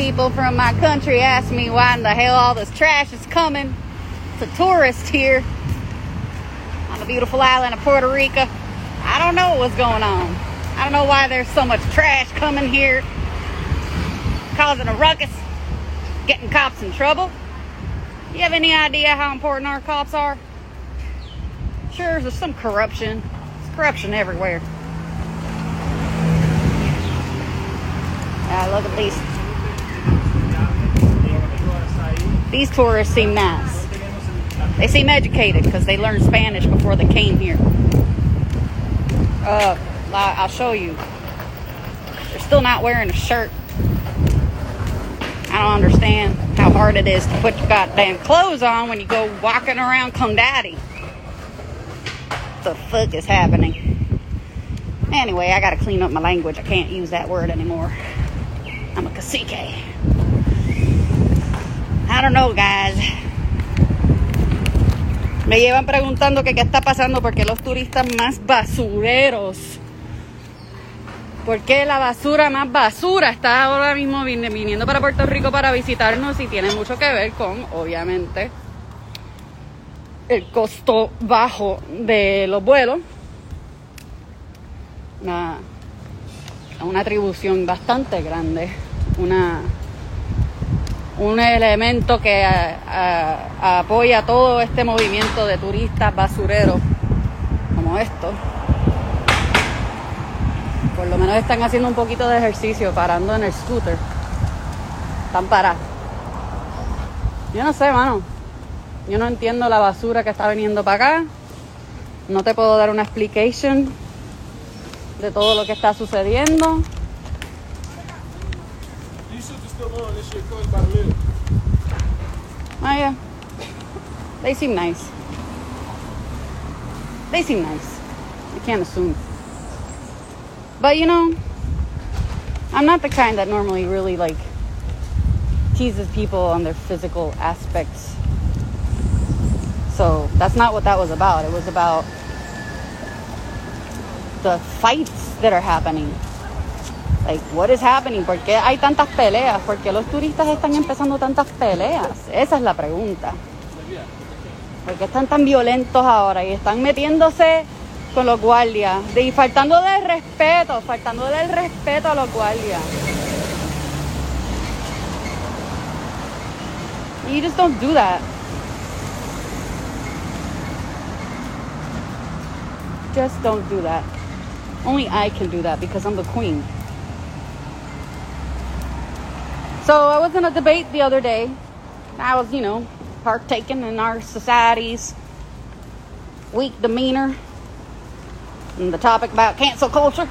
people from my country ask me why in the hell all this trash is coming to tourists here on the beautiful island of Puerto Rico. I don't know what's going on. I don't know why there's so much trash coming here, causing a ruckus, getting cops in trouble. You have any idea how important our cops are? Sure, there's some corruption. There's corruption everywhere. Ah, look at these. These tourists seem nice. They seem educated because they learned Spanish before they came here. Uh, I'll show you. They're still not wearing a shirt. I don't understand how hard it is to put your goddamn clothes on when you go walking around Condati. What the fuck is happening? Anyway, I gotta clean up my language. I can't use that word anymore. I'm a cacique. I don't know, guys. Me llevan preguntando que qué está pasando porque los turistas más basureros. ¿Por qué la basura más basura está ahora mismo viniendo para Puerto Rico para visitarnos? Y tiene mucho que ver con, obviamente, el costo bajo de los vuelos. Una, una atribución bastante grande. Una un elemento que apoya todo este movimiento de turistas basureros como esto. Por lo menos están haciendo un poquito de ejercicio parando en el scooter. Están parados. Yo no sé, mano. Yo no entiendo la basura que está viniendo para acá. No te puedo dar una explication de todo lo que está sucediendo. Oh yeah. They seem nice. They seem nice. I can't assume. But you know, I'm not the kind that normally really like teases people on their physical aspects. So that's not what that was about. It was about the fights that are happening Like, what is happening? ¿Por qué hay tantas peleas? ¿Por qué los turistas están empezando tantas peleas? Esa es la pregunta. ¿Por qué están tan violentos ahora y están metiéndose con los guardias? Y faltando de respeto, faltando del respeto a los guardias. You just don't do that. Just don't do that. Only I can do that because I'm the queen. So I was in a debate the other day. I was, you know, partaking in our society's weak demeanor and the topic about cancel culture.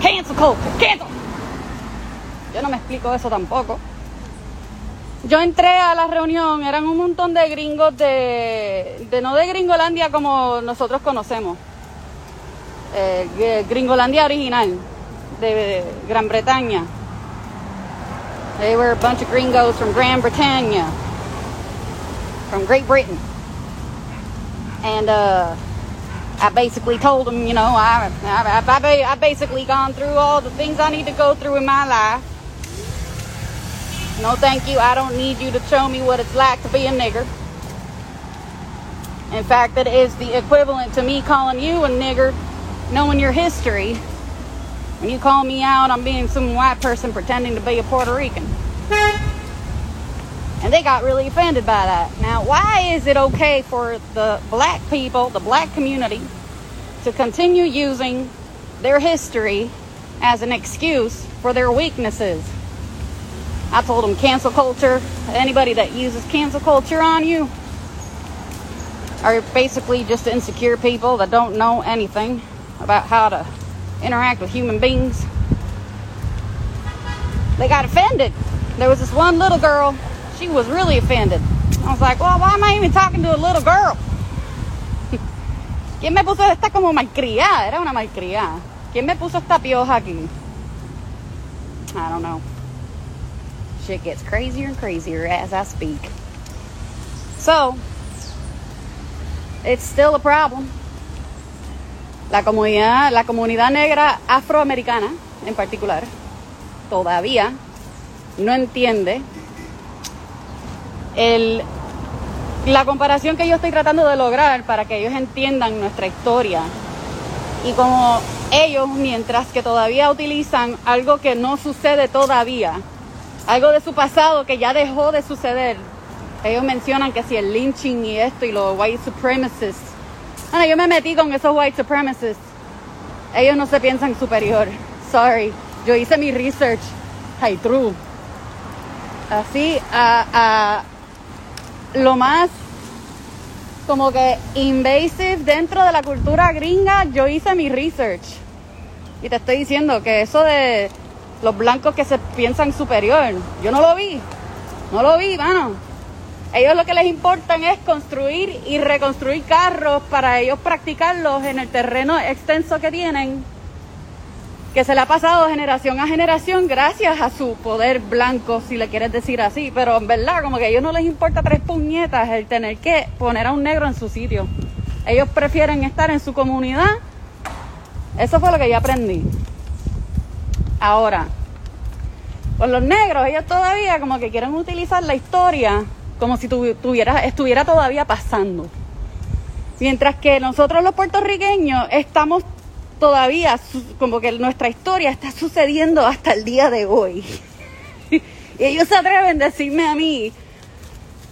Cancel culture, cancel. Yo no me explico eso tampoco. Yo entré a la reunión, eran un montón de gringos de, de no de Gringolandia como nosotros conocemos, eh, Gringolandia original, de Gran Bretaña. They were a bunch of gringos from Grand Britannia, from Great Britain. And uh, I basically told them, you know, I, I, I, I basically gone through all the things I need to go through in my life. No, thank you. I don't need you to show me what it's like to be a nigger. In fact, that is the equivalent to me calling you a nigger, knowing your history when you call me out on being some white person pretending to be a Puerto Rican. And they got really offended by that. Now, why is it okay for the black people, the black community, to continue using their history as an excuse for their weaknesses? I told them cancel culture, anybody that uses cancel culture on you are basically just insecure people that don't know anything about how to interact with human beings. They got offended. There was this one little girl, she was really offended. I was like, well, why am I even talking to a little girl? ¿Quién me puso esta como malcriada? Era una malcriada. ¿Quién me puso esta pioja aquí? I don't know. Shit gets crazier and crazier as I speak. So, it's still a problem. La comunidad, la comunidad negra afroamericana en particular, todavía no entiende el, la comparación que yo estoy tratando de lograr para que ellos entiendan nuestra historia. Y como ellos, mientras que todavía utilizan algo que no sucede todavía, algo de su pasado que ya dejó de suceder, ellos mencionan que si el lynching y esto y los white supremacists. Bueno, yo me metí con esos white supremacists. Ellos no se piensan superior. Sorry. Yo hice mi research. Hey, true. Así, a, a lo más como que invasive dentro de la cultura gringa, yo hice mi research. Y te estoy diciendo que eso de los blancos que se piensan superior, yo no lo vi. No lo vi, mano. Ellos lo que les importa es construir y reconstruir carros para ellos practicarlos en el terreno extenso que tienen, que se le ha pasado generación a generación gracias a su poder blanco, si le quieres decir así. Pero en verdad, como que a ellos no les importa tres puñetas el tener que poner a un negro en su sitio. Ellos prefieren estar en su comunidad. Eso fue lo que yo aprendí. Ahora, con los negros, ellos todavía como que quieren utilizar la historia como si tuviera, estuviera todavía pasando. Mientras que nosotros los puertorriqueños estamos todavía, como que nuestra historia está sucediendo hasta el día de hoy. y ellos se atreven a decirme a mí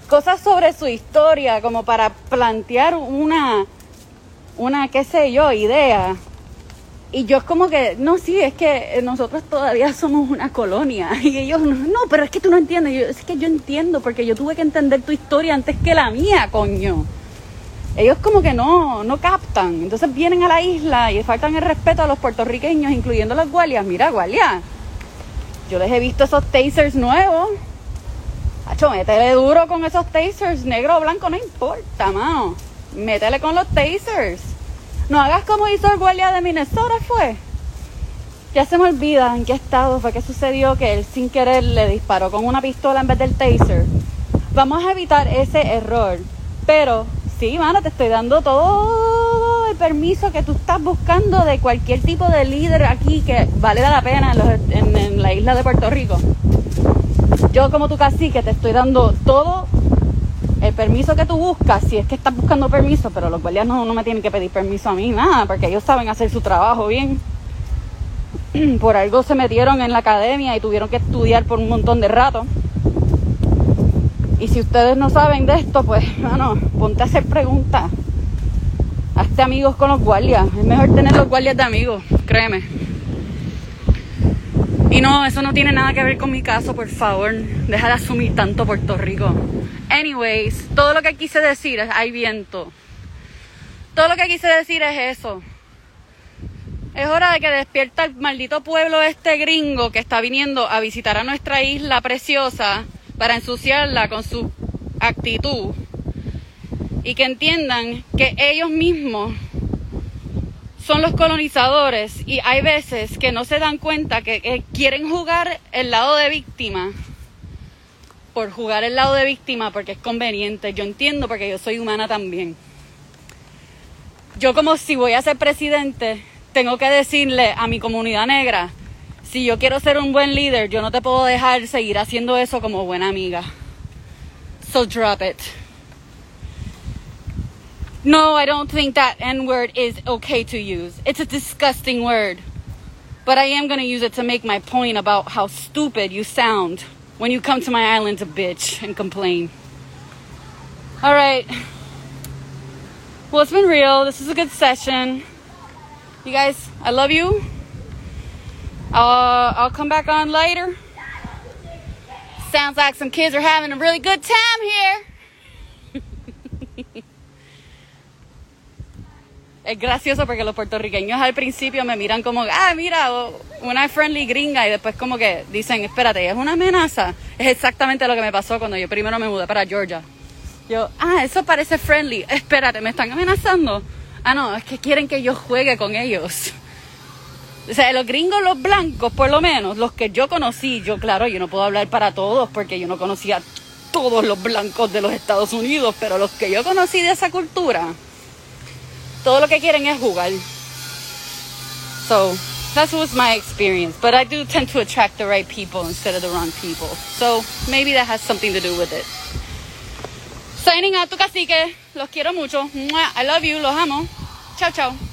cosas sobre su historia, como para plantear una, una, qué sé yo, idea y yo es como que, no, sí, es que nosotros todavía somos una colonia. Y ellos, no, pero es que tú no entiendes. Yo, es que yo entiendo porque yo tuve que entender tu historia antes que la mía, coño. Ellos como que no, no captan. Entonces vienen a la isla y faltan el respeto a los puertorriqueños, incluyendo los guardias. Mira, guardia, yo les he visto esos tasers nuevos. Hacho, métele duro con esos tasers, negro o blanco, no importa, mano. Métele con los tasers. No hagas como hizo el guardia de Minnesota, fue. Ya se me olvida en qué estado fue que sucedió que él sin querer le disparó con una pistola en vez del taser. Vamos a evitar ese error. Pero sí, mano, te estoy dando todo el permiso que tú estás buscando de cualquier tipo de líder aquí que vale la pena en, la isla de Puerto Rico. Yo como tu cacique te estoy dando todo el permiso que tú buscas, si es que estás buscando permiso, pero los guardias no, me tienen que pedir permiso a mí, nada, porque ellos saben hacer su trabajo bien. Por algo se metieron en la academia y tuvieron que estudiar por un montón de rato. Y si ustedes no saben de esto, pues, bueno, ponte a hacer preguntas. Hazte amigos con los guardias. Es mejor tener los guardias de amigos, créeme. Y no, eso no tiene nada que ver con mi caso, por favor. Deja de asumir tanto Puerto Rico. Anyways, todo lo que quise decir es, hay viento. Todo lo que quise decir es eso. Es hora de que despierta el maldito pueblo este gringo que está viniendo a visitar a nuestra isla preciosa para ensuciarla con su actitud. Y que entiendan que ellos mismos son los colonizadores y hay veces que no se dan cuenta que, que quieren jugar el lado de víctima por jugar el lado de víctima porque es conveniente. Yo entiendo porque yo soy humana también. Yo como si voy a ser presidente, tengo que decirle a mi comunidad negra, si yo quiero ser un buen líder, yo no te puedo dejar seguir haciendo eso como buena amiga. So drop it. No, I don't think that N word is okay to use. It's a disgusting word. But I am going to use it to make my point about how stupid you sound when you come to my island to bitch and complain. All right. Well, it's been real. This is a good session. You guys, I love you. Uh, I'll come back on later. Sounds like some kids are having a really good time here. es gracioso porque los puertorriqueños al principio me miran como, ah, mira, una friendly gringa y después como que dicen, espérate, es una amenaza. Es exactamente lo que me pasó cuando yo primero me mudé para Georgia. Yo, ah, eso parece friendly. Espérate, ¿me están amenazando? Ah, no, es que quieren que yo juegue con ellos. O sea, los gringos, los blancos, por lo menos, los que yo conocí, yo claro, yo no puedo hablar para todos porque yo no conocía todos los blancos de los Estados Unidos, pero los que yo conocí de esa cultura, todo lo que quieren es jugar. So, That was my experience. But I do tend to attract the right people instead of the wrong people. So maybe that has something to do with it. Signing out, tu cacique. Los quiero mucho. I love you. Los amo. Chao, chao.